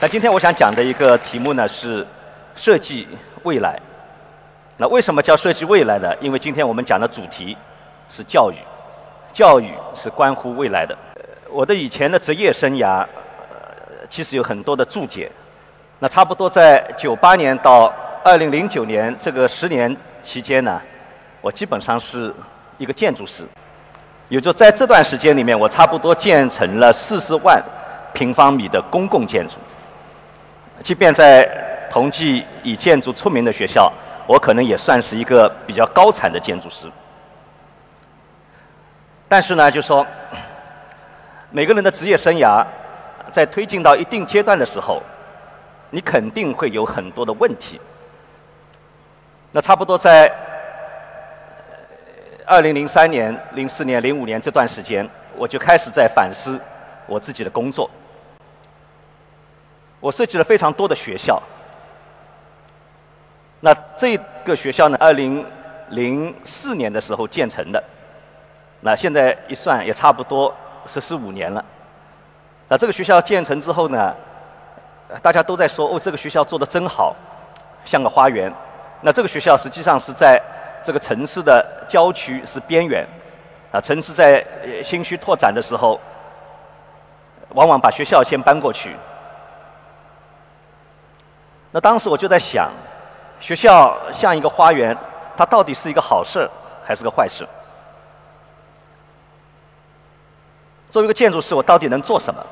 那今天我想讲的一个题目呢是设计未来。那为什么叫设计未来呢？因为今天我们讲的主题是教育，教育是关乎未来的。我的以前的职业生涯，呃其实有很多的注解。那差不多在九八年到二零零九年这个十年期间呢，我基本上是一个建筑师。也就在这段时间里面，我差不多建成了四十万平方米的公共建筑。即便在同济以建筑出名的学校，我可能也算是一个比较高产的建筑师。但是呢，就说每个人的职业生涯在推进到一定阶段的时候，你肯定会有很多的问题。那差不多在二零零三年、零四年、零五年这段时间，我就开始在反思我自己的工作。我设计了非常多的学校。那这个学校呢，二零零四年的时候建成的。那现在一算，也差不多十四五年了。那这个学校建成之后呢，大家都在说：“哦，这个学校做的真好，像个花园。”那这个学校实际上是在这个城市的郊区，是边缘。啊，城市在新区拓展的时候，往往把学校先搬过去。那当时我就在想，学校像一个花园，它到底是一个好事还是个坏事？作为一个建筑师，我到底能做什么？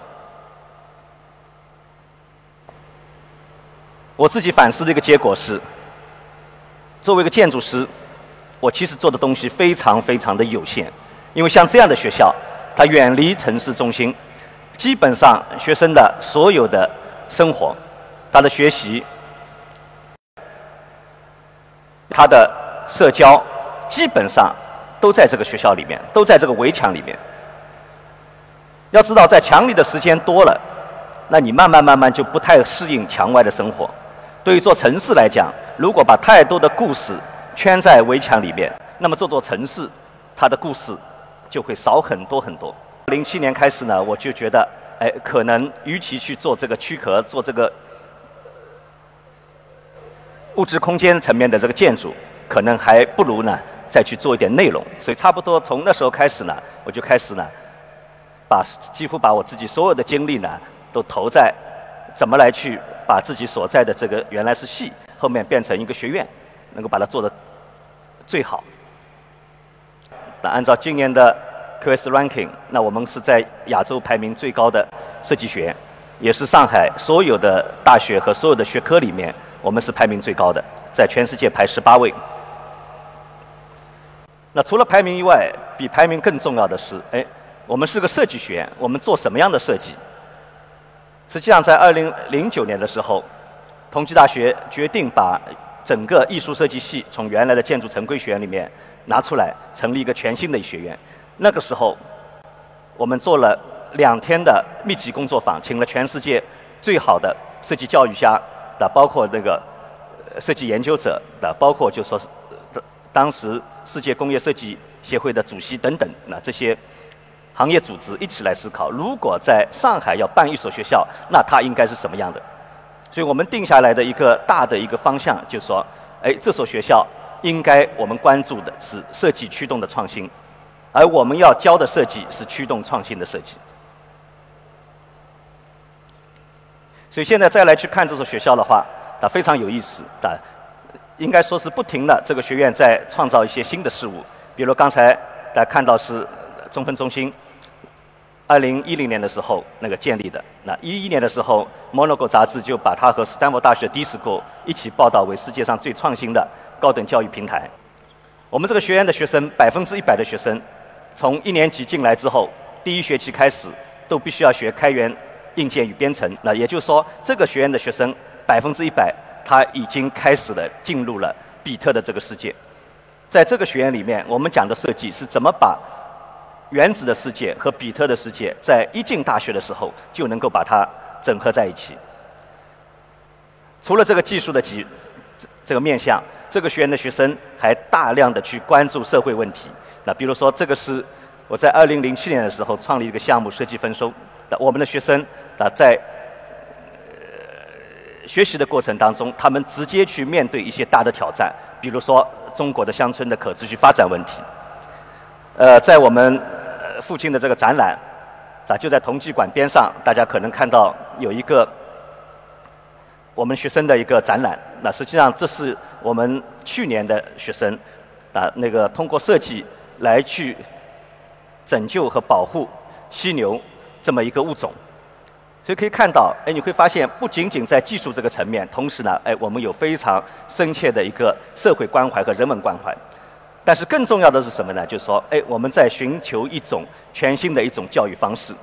我自己反思的一个结果是，作为一个建筑师，我其实做的东西非常非常的有限，因为像这样的学校，它远离城市中心，基本上学生的所有的生活。他的学习，他的社交，基本上都在这个学校里面，都在这个围墙里面。要知道，在墙里的时间多了，那你慢慢慢慢就不太适应墙外的生活。对于做城市来讲，如果把太多的故事圈在围墙里面，那么这座城市它的故事就会少很多很多。零七年开始呢，我就觉得，哎，可能与其去做这个躯壳，做这个。物质空间层面的这个建筑，可能还不如呢再去做一点内容。所以差不多从那时候开始呢，我就开始呢，把几乎把我自己所有的精力呢，都投在怎么来去把自己所在的这个原来是系，后面变成一个学院，能够把它做得最好。那按照今年的 QS Ranking，那我们是在亚洲排名最高的设计学院，也是上海所有的大学和所有的学科里面。我们是排名最高的，在全世界排十八位。那除了排名以外，比排名更重要的是，哎，我们是个设计学院，我们做什么样的设计？实际上，在二零零九年的时候，同济大学决定把整个艺术设计系从原来的建筑城规学院里面拿出来，成立一个全新的学院。那个时候，我们做了两天的密集工作坊，请了全世界最好的设计教育家。的包括那个设计研究者的，包括就说是当时世界工业设计协会的主席等等，那这些行业组织一起来思考，如果在上海要办一所学校，那它应该是什么样的？所以我们定下来的一个大的一个方向，就是说，哎，这所学校应该我们关注的是设计驱动的创新，而我们要教的设计是驱动创新的设计。所以现在再来去看这所学校的话，啊，非常有意思啊，应该说是不停的这个学院在创造一些新的事物。比如刚才大家看到是中分中心，二零一零年的时候那个建立的。那一一年的时候，Monaco 杂志就把它和斯坦福大学 DISCO 一起报道为世界上最创新的高等教育平台。我们这个学院的学生，百分之一百的学生，从一年级进来之后，第一学期开始都必须要学开源。硬件与编程，那也就是说，这个学院的学生百分之一百，他已经开始了进入了比特的这个世界。在这个学院里面，我们讲的设计是怎么把原子的世界和比特的世界，在一进大学的时候就能够把它整合在一起。除了这个技术的几这个面向，这个学院的学生还大量的去关注社会问题。那比如说，这个是我在二零零七年的时候创立一个项目——设计丰收。的我们的学生啊，在学习的过程当中，他们直接去面对一些大的挑战，比如说中国的乡村的可持续发展问题。呃，在我们附近的这个展览，啊，就在同济馆边上，大家可能看到有一个我们学生的一个展览。那实际上这是我们去年的学生啊，那个通过设计来去拯救和保护犀牛这么一个物种。所以可以看到，哎，你会发现不仅仅在技术这个层面，同时呢，哎，我们有非常深切的一个社会关怀和人文关怀。但是更重要的是什么呢？就是说，哎，我们在寻求一种全新的一种教育方式。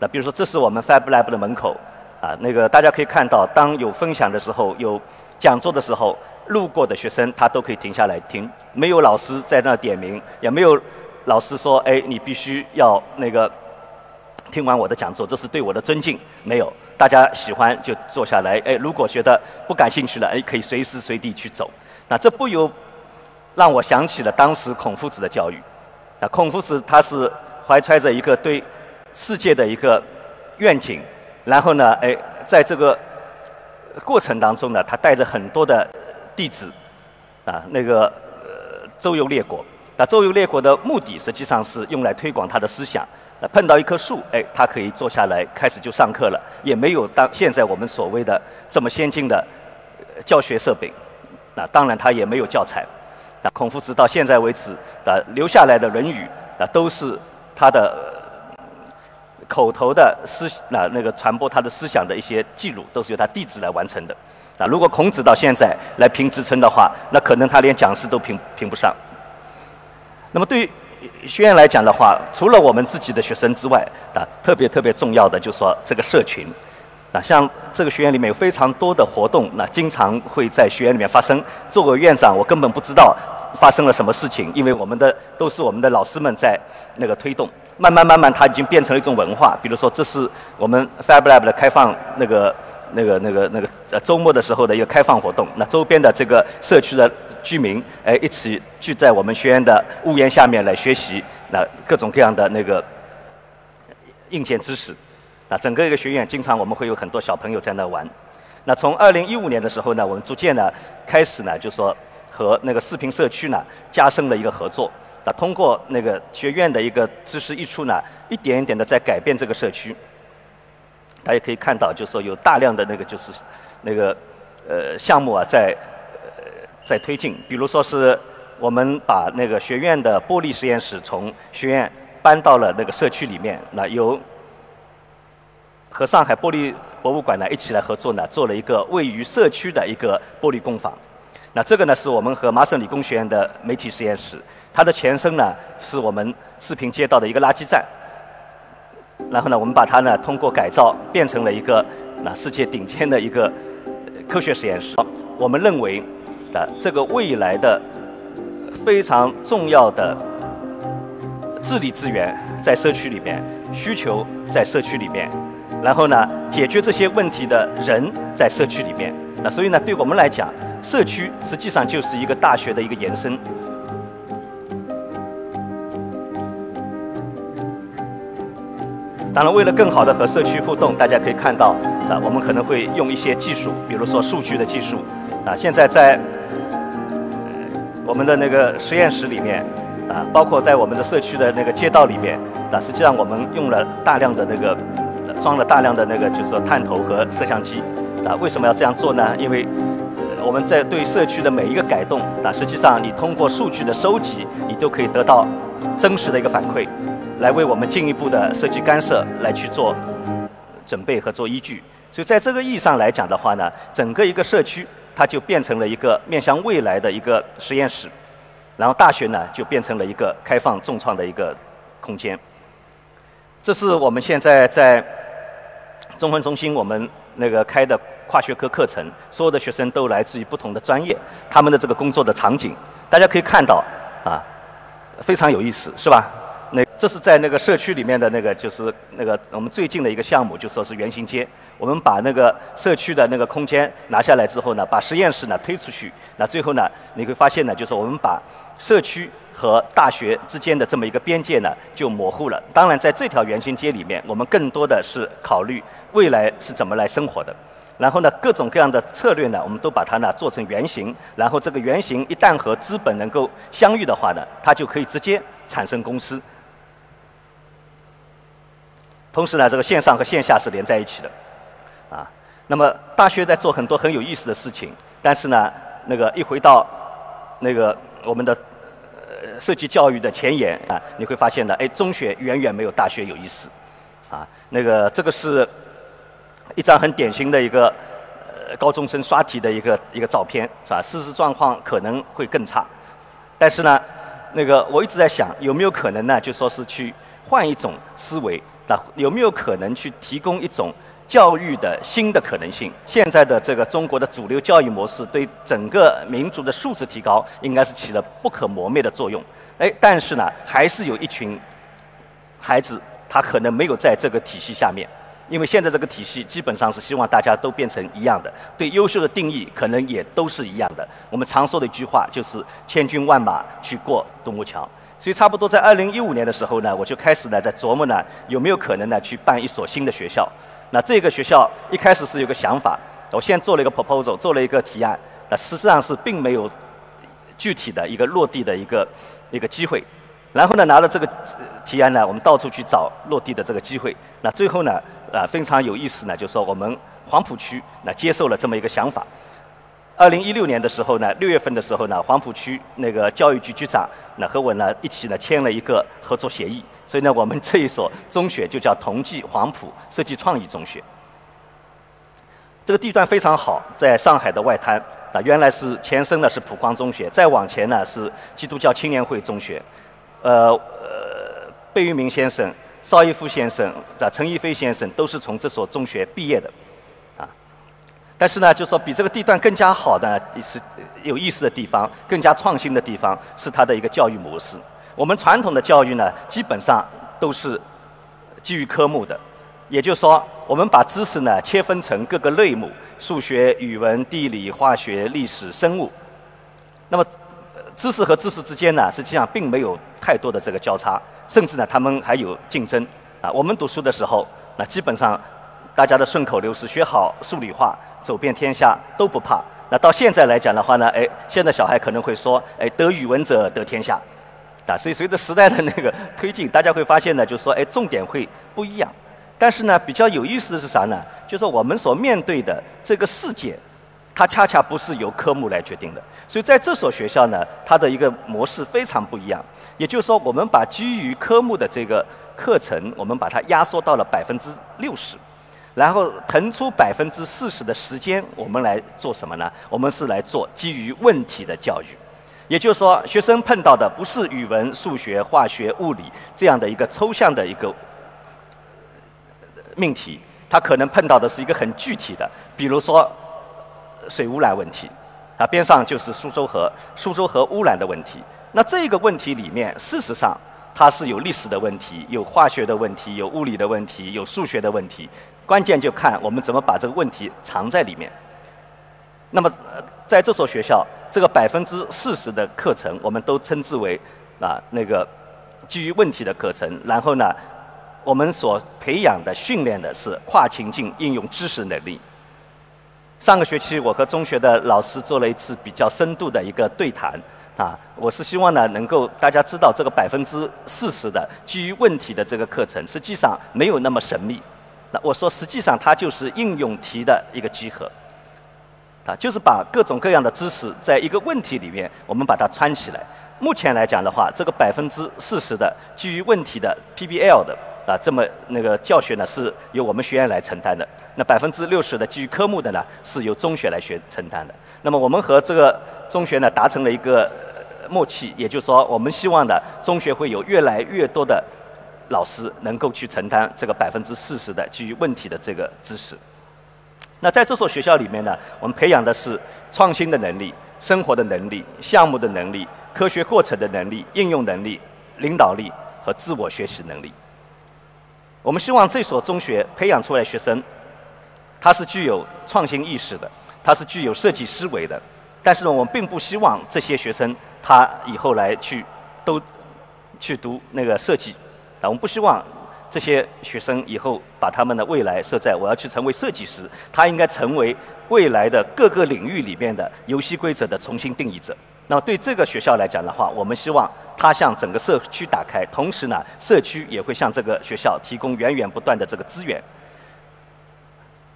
那比如说，这是我们 Fab Lab 的门口，啊，那个大家可以看到，当有分享的时候，有讲座的时候，路过的学生他都可以停下来听，没有老师在那点名，也没有老师说，哎，你必须要那个。听完我的讲座，这是对我的尊敬。没有，大家喜欢就坐下来。哎，如果觉得不感兴趣了，哎，可以随时随地去走。那这不由让我想起了当时孔夫子的教育。啊，孔夫子他是怀揣着一个对世界的一个愿景，然后呢，哎，在这个过程当中呢，他带着很多的弟子，啊，那个呃周游列国。那周游列国的目的实际上是用来推广他的思想。那碰到一棵树，哎，他可以坐下来开始就上课了，也没有当现在我们所谓的这么先进的教学设备。那当然他也没有教材。那孔夫子到现在为止的留下来的《论语》那都是他的口头的思那那个传播他的思想的一些记录，都是由他弟子来完成的。那，如果孔子到现在来评职称的话，那可能他连讲师都评评不上。那么对于学院来讲的话，除了我们自己的学生之外，啊，特别特别重要的就是说这个社群，啊，像这个学院里面有非常多的活动，那经常会在学院里面发生。作为院长，我根本不知道发生了什么事情，因为我们的都是我们的老师们在那个推动。慢慢慢慢，它已经变成了一种文化。比如说，这是我们 Fab Lab 的开放那个。那个、那个、那个，呃，周末的时候的一个开放活动，那周边的这个社区的居民，哎，一起聚在我们学院的屋檐下面来学习，那各种各样的那个硬件知识，那整个一个学院，经常我们会有很多小朋友在那玩。那从二零一五年的时候呢，我们逐渐呢开始呢，就说和那个视频社区呢加深了一个合作，那通过那个学院的一个知识溢出呢，一点一点的在改变这个社区。大家可以看到，就是说有大量的那个就是那个呃项目啊，在呃在推进。比如说是我们把那个学院的玻璃实验室从学院搬到了那个社区里面，那由和上海玻璃博物馆呢一起来合作呢，做了一个位于社区的一个玻璃工坊。那这个呢是我们和麻省理工学院的媒体实验室，它的前身呢是我们视频街道的一个垃圾站。然后呢，我们把它呢通过改造变成了一个那世界顶尖的一个科学实验室。我们认为的这个未来的非常重要的治理资源在社区里面，需求在社区里面，然后呢解决这些问题的人在社区里面。那所以呢，对我们来讲，社区实际上就是一个大学的一个延伸。当然，为了更好的和社区互动，大家可以看到，啊，我们可能会用一些技术，比如说数据的技术，啊，现在在我们的那个实验室里面，啊，包括在我们的社区的那个街道里面，啊，实际上我们用了大量的那个装了大量的那个就是说探头和摄像机，啊，为什么要这样做呢？因为我们在对社区的每一个改动，啊，实际上你通过数据的收集，你都可以得到真实的一个反馈。来为我们进一步的设计干涉来去做准备和做依据，所以在这个意义上来讲的话呢，整个一个社区它就变成了一个面向未来的一个实验室，然后大学呢就变成了一个开放重创的一个空间。这是我们现在在中分中心我们那个开的跨学科课程，所有的学生都来自于不同的专业，他们的这个工作的场景，大家可以看到啊，非常有意思，是吧？那这是在那个社区里面的那个，就是那个我们最近的一个项目，就说是圆形街。我们把那个社区的那个空间拿下来之后呢，把实验室呢推出去。那最后呢，你会发现呢，就是我们把社区和大学之间的这么一个边界呢就模糊了。当然，在这条圆形街里面，我们更多的是考虑未来是怎么来生活的。然后呢，各种各样的策略呢，我们都把它呢做成原型，然后这个原型一旦和资本能够相遇的话呢，它就可以直接产生公司。同时呢，这个线上和线下是连在一起的，啊，那么大学在做很多很有意思的事情，但是呢，那个一回到那个我们的呃设计教育的前沿啊，你会发现呢，哎，中学远远没有大学有意思，啊，那个这个是。一张很典型的一个呃高中生刷题的一个一个照片，是吧？事实状况可能会更差，但是呢，那个我一直在想，有没有可能呢？就说是去换一种思维，那有没有可能去提供一种教育的新的可能性？现在的这个中国的主流教育模式对整个民族的素质提高，应该是起了不可磨灭的作用。哎，但是呢，还是有一群孩子，他可能没有在这个体系下面。因为现在这个体系基本上是希望大家都变成一样的，对优秀的定义可能也都是一样的。我们常说的一句话就是“千军万马去过独木桥”。所以差不多在二零一五年的时候呢，我就开始呢在琢磨呢有没有可能呢去办一所新的学校。那这个学校一开始是有个想法，我先做了一个 proposal，做了一个提案，那实际上是并没有具体的一个落地的一个一个机会。然后呢，拿了这个提案呢，我们到处去找落地的这个机会。那最后呢，啊，非常有意思呢，就是说我们黄浦区那接受了这么一个想法。二零一六年的时候呢，六月份的时候呢，黄浦区那个教育局局长那和我呢一起呢签了一个合作协议。所以呢，我们这一所中学就叫同济黄浦设计创意中学。这个地段非常好，在上海的外滩。啊，原来是前身呢是普光中学，再往前呢是基督教青年会中学。呃呃，贝聿铭先生、邵逸夫先生、啊陈逸飞先生都是从这所中学毕业的，但是呢，就说比这个地段更加好的是有意思的地方，更加创新的地方是它的一个教育模式。我们传统的教育呢，基本上都是基于科目的，也就是说，我们把知识呢切分成各个类目：数学、语文、地理、化学、历史、生物。那么知识和知识之间呢，实际上并没有太多的这个交叉，甚至呢，他们还有竞争。啊，我们读书的时候，那基本上大家的顺口溜是学好数理化，走遍天下都不怕。那到现在来讲的话呢，哎，现在小孩可能会说，哎，得语文者得天下。啊，所以随着时代的那个推进，大家会发现呢，就是说，哎，重点会不一样。但是呢，比较有意思的是啥呢？就是我们所面对的这个世界。它恰恰不是由科目来决定的，所以在这所学校呢，它的一个模式非常不一样。也就是说，我们把基于科目的这个课程，我们把它压缩到了百分之六十，然后腾出百分之四十的时间，我们来做什么呢？我们是来做基于问题的教育。也就是说，学生碰到的不是语文、数学、化学、物理这样的一个抽象的一个命题，他可能碰到的是一个很具体的，比如说。水污染问题，啊，边上就是苏州河，苏州河污染的问题。那这个问题里面，事实上它是有历史的问题，有化学的问题，有物理的问题，有数学的问题。关键就看我们怎么把这个问题藏在里面。那么，在这所学校，这个百分之四十的课程，我们都称之为啊那个基于问题的课程。然后呢，我们所培养的、训练的是跨情境应用知识能力。上个学期，我和中学的老师做了一次比较深度的一个对谈，啊，我是希望呢，能够大家知道这个百分之四十的基于问题的这个课程，实际上没有那么神秘。那我说，实际上它就是应用题的一个集合，啊，就是把各种各样的知识在一个问题里面，我们把它串起来。目前来讲的话，这个百分之四十的基于问题的 PBL 的。啊，这么那个教学呢是由我们学院来承担的，那百分之六十的基于科目的呢是由中学来学承担的。那么我们和这个中学呢达成了一个默契，也就是说，我们希望呢中学会有越来越多的老师能够去承担这个百分之四十的基于问题的这个知识。那在这所学校里面呢，我们培养的是创新的能力、生活的能力、项目的能力、科学过程的能力、应用能力、领导力和自我学习能力。我们希望这所中学培养出来学生，他是具有创新意识的，他是具有设计思维的。但是呢，我们并不希望这些学生他以后来去都去读那个设计，啊，我们不希望这些学生以后把他们的未来设在我要去成为设计师，他应该成为未来的各个领域里面的游戏规则的重新定义者。那么对这个学校来讲的话，我们希望它向整个社区打开，同时呢，社区也会向这个学校提供源源不断的这个资源。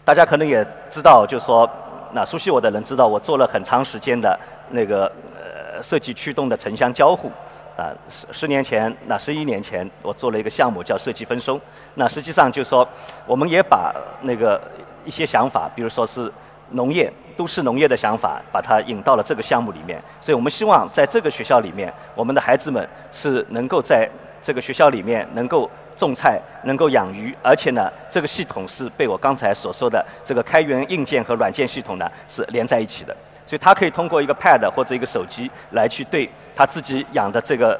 大家可能也知道，就是说，那熟悉我的人知道，我做了很长时间的那个呃设计驱动的城乡交互。啊，十十年前，那十一年前，我做了一个项目叫设计分收。那实际上就是说，我们也把那个一些想法，比如说是农业、都市农业的想法，把它引到了这个项目里面。所以我们希望在这个学校里面，我们的孩子们是能够在这个学校里面能够种菜、能够养鱼，而且呢，这个系统是被我刚才所说的这个开源硬件和软件系统呢是连在一起的。所以他可以通过一个 Pad 或者一个手机来去对他自己养的这个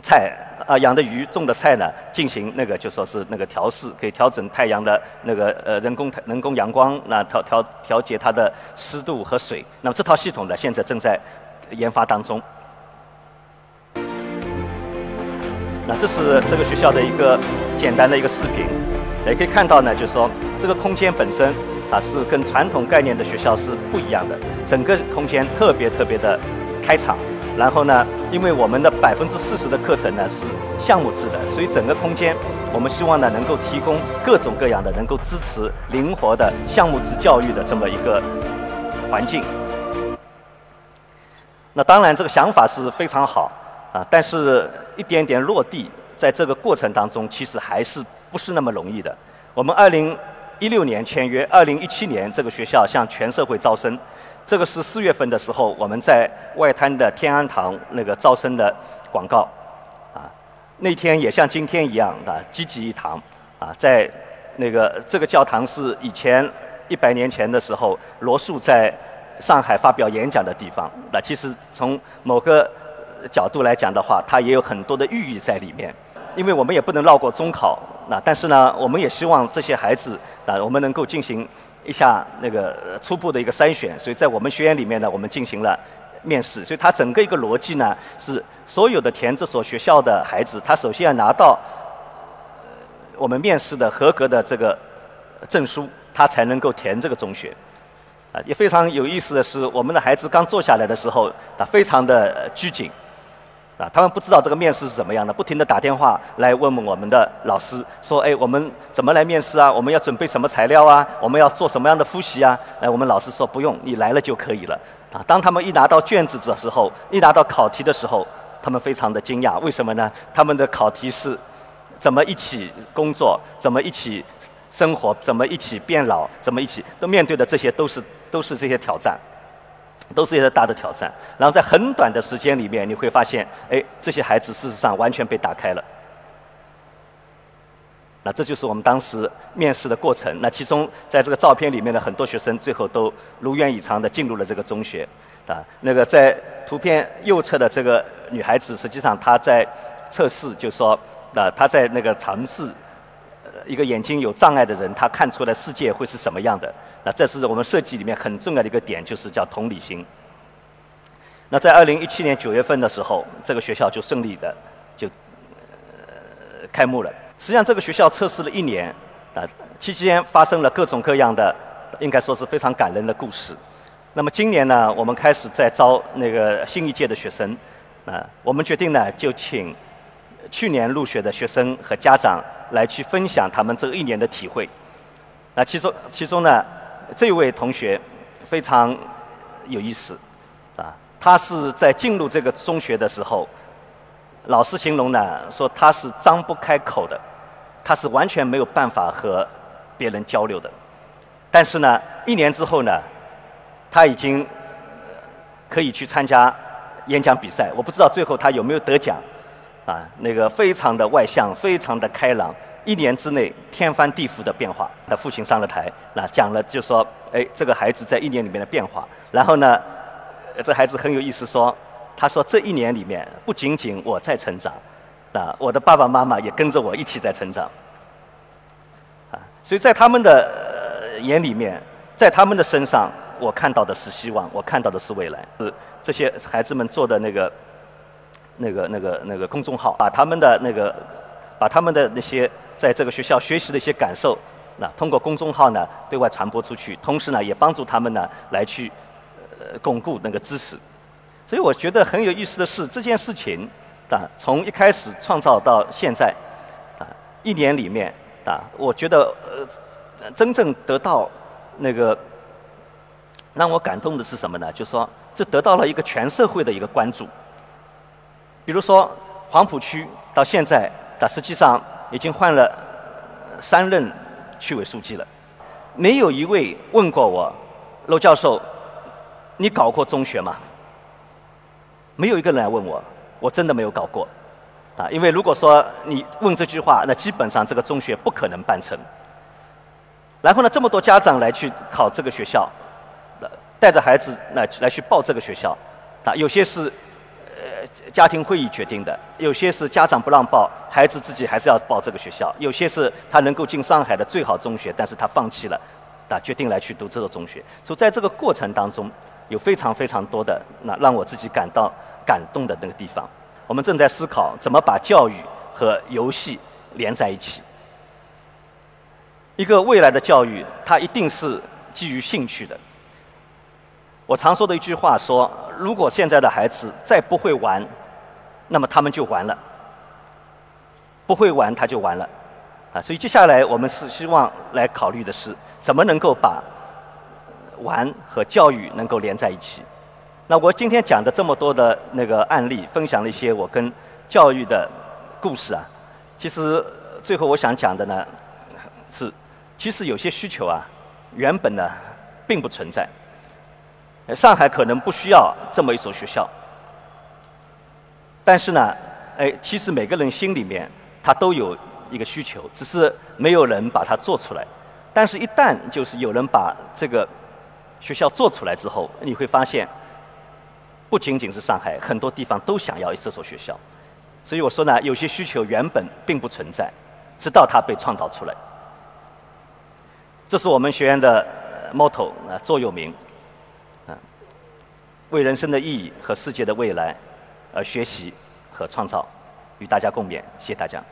菜啊养的鱼种的菜呢进行那个就说是那个调试，可以调整太阳的那个呃人工人工阳光，那调调调节它的湿度和水。那么这套系统呢现在正在研发当中。那这是这个学校的一个简单的一个视频，也可以看到呢，就是说这个空间本身。啊，是跟传统概念的学校是不一样的。整个空间特别特别的开敞，然后呢，因为我们的百分之四十的课程呢是项目制的，所以整个空间我们希望呢能够提供各种各样的能够支持灵活的项目制教育的这么一个环境。那当然这个想法是非常好啊，但是一点点落地，在这个过程当中其实还是不是那么容易的。我们二零。一六年签约，二零一七年这个学校向全社会招生，这个是四月份的时候我们在外滩的天安堂那个招生的广告，啊，那天也像今天一样的济济一堂，啊，在那个这个教堂是以前一百年前的时候罗素在上海发表演讲的地方，那其实从某个角度来讲的话，它也有很多的寓意在里面，因为我们也不能绕过中考。那但是呢，我们也希望这些孩子啊，我们能够进行一下那个初步的一个筛选。所以在我们学院里面呢，我们进行了面试。所以它整个一个逻辑呢，是所有的填这所学校的孩子，他首先要拿到我们面试的合格的这个证书，他才能够填这个中学。啊，也非常有意思的是，我们的孩子刚坐下来的时候，他非常的拘谨。啊，他们不知道这个面试是怎么样的，不停地打电话来问问我们的老师，说：“哎，我们怎么来面试啊？我们要准备什么材料啊？我们要做什么样的复习啊？”哎，我们老师说：“不用，你来了就可以了。”啊，当他们一拿到卷子的时候，一拿到考题的时候，他们非常的惊讶，为什么呢？他们的考题是怎么一起工作，怎么一起生活，怎么一起变老，怎么一起都面对的这些都是都是这些挑战。都是一些大的挑战，然后在很短的时间里面，你会发现，哎，这些孩子事实上完全被打开了。那这就是我们当时面试的过程。那其中，在这个照片里面的很多学生，最后都如愿以偿的进入了这个中学。啊，那个在图片右侧的这个女孩子，实际上她在测试，就说，啊，她在那个尝试。一个眼睛有障碍的人，他看出来世界会是什么样的？那这是我们设计里面很重要的一个点，就是叫同理心。那在二零一七年九月份的时候，这个学校就顺利的就呃开幕了。实际上，这个学校测试了一年，啊，期间发生了各种各样的，应该说是非常感人的故事。那么今年呢，我们开始在招那个新一届的学生，啊，我们决定呢，就请去年入学的学生和家长。来去分享他们这一年的体会。那其中，其中呢，这位同学非常有意思，啊，他是在进入这个中学的时候，老师形容呢说他是张不开口的，他是完全没有办法和别人交流的。但是呢，一年之后呢，他已经可以去参加演讲比赛。我不知道最后他有没有得奖。啊，那个非常的外向，非常的开朗，一年之内天翻地覆的变化。他父亲上了台，那讲了就说，哎，这个孩子在一年里面的变化。然后呢，这孩子很有意思，说，他说这一年里面不仅仅我在成长，啊，我的爸爸妈妈也跟着我一起在成长。啊，所以在他们的眼里面，在他们的身上，我看到的是希望，我看到的是未来。是这些孩子们做的那个。那个、那个、那个公众号，把他们的那个把他们的那些在这个学校学习的一些感受，那通过公众号呢对外传播出去，同时呢也帮助他们呢来去呃巩固那个知识。所以我觉得很有意思的是这件事情啊，从一开始创造到现在啊，一年里面啊，我觉得呃真正得到那个让我感动的是什么呢？就说这得到了一个全社会的一个关注。比如说黄浦区到现在。但实际上已经换了三任区委书记了，没有一位问过我，陆教授，你搞过中学吗？没有一个人来问我，我真的没有搞过，啊，因为如果说你问这句话，那基本上这个中学不可能办成。然后呢，这么多家长来去考这个学校，带着孩子来来去报这个学校，啊，有些是。家庭会议决定的，有些是家长不让报，孩子自己还是要报这个学校；有些是他能够进上海的最好中学，但是他放弃了，啊，决定来去读这个中学。所以在这个过程当中，有非常非常多的那让我自己感到感动的那个地方。我们正在思考怎么把教育和游戏连在一起。一个未来的教育，它一定是基于兴趣的。我常说的一句话说：如果现在的孩子再不会玩，那么他们就完了。不会玩他就完了，啊！所以接下来我们是希望来考虑的是，怎么能够把玩和教育能够连在一起。那我今天讲的这么多的那个案例，分享了一些我跟教育的故事啊。其实最后我想讲的呢，是其实有些需求啊，原本呢并不存在。上海可能不需要这么一所学校，但是呢，哎，其实每个人心里面他都有一个需求，只是没有人把它做出来。但是，一旦就是有人把这个学校做出来之后，你会发现，不仅仅是上海，很多地方都想要这所学校。所以我说呢，有些需求原本并不存在，直到它被创造出来。这是我们学院的 motto 啊，座右铭。为人生的意义和世界的未来而学习和创造，与大家共勉。谢谢大家。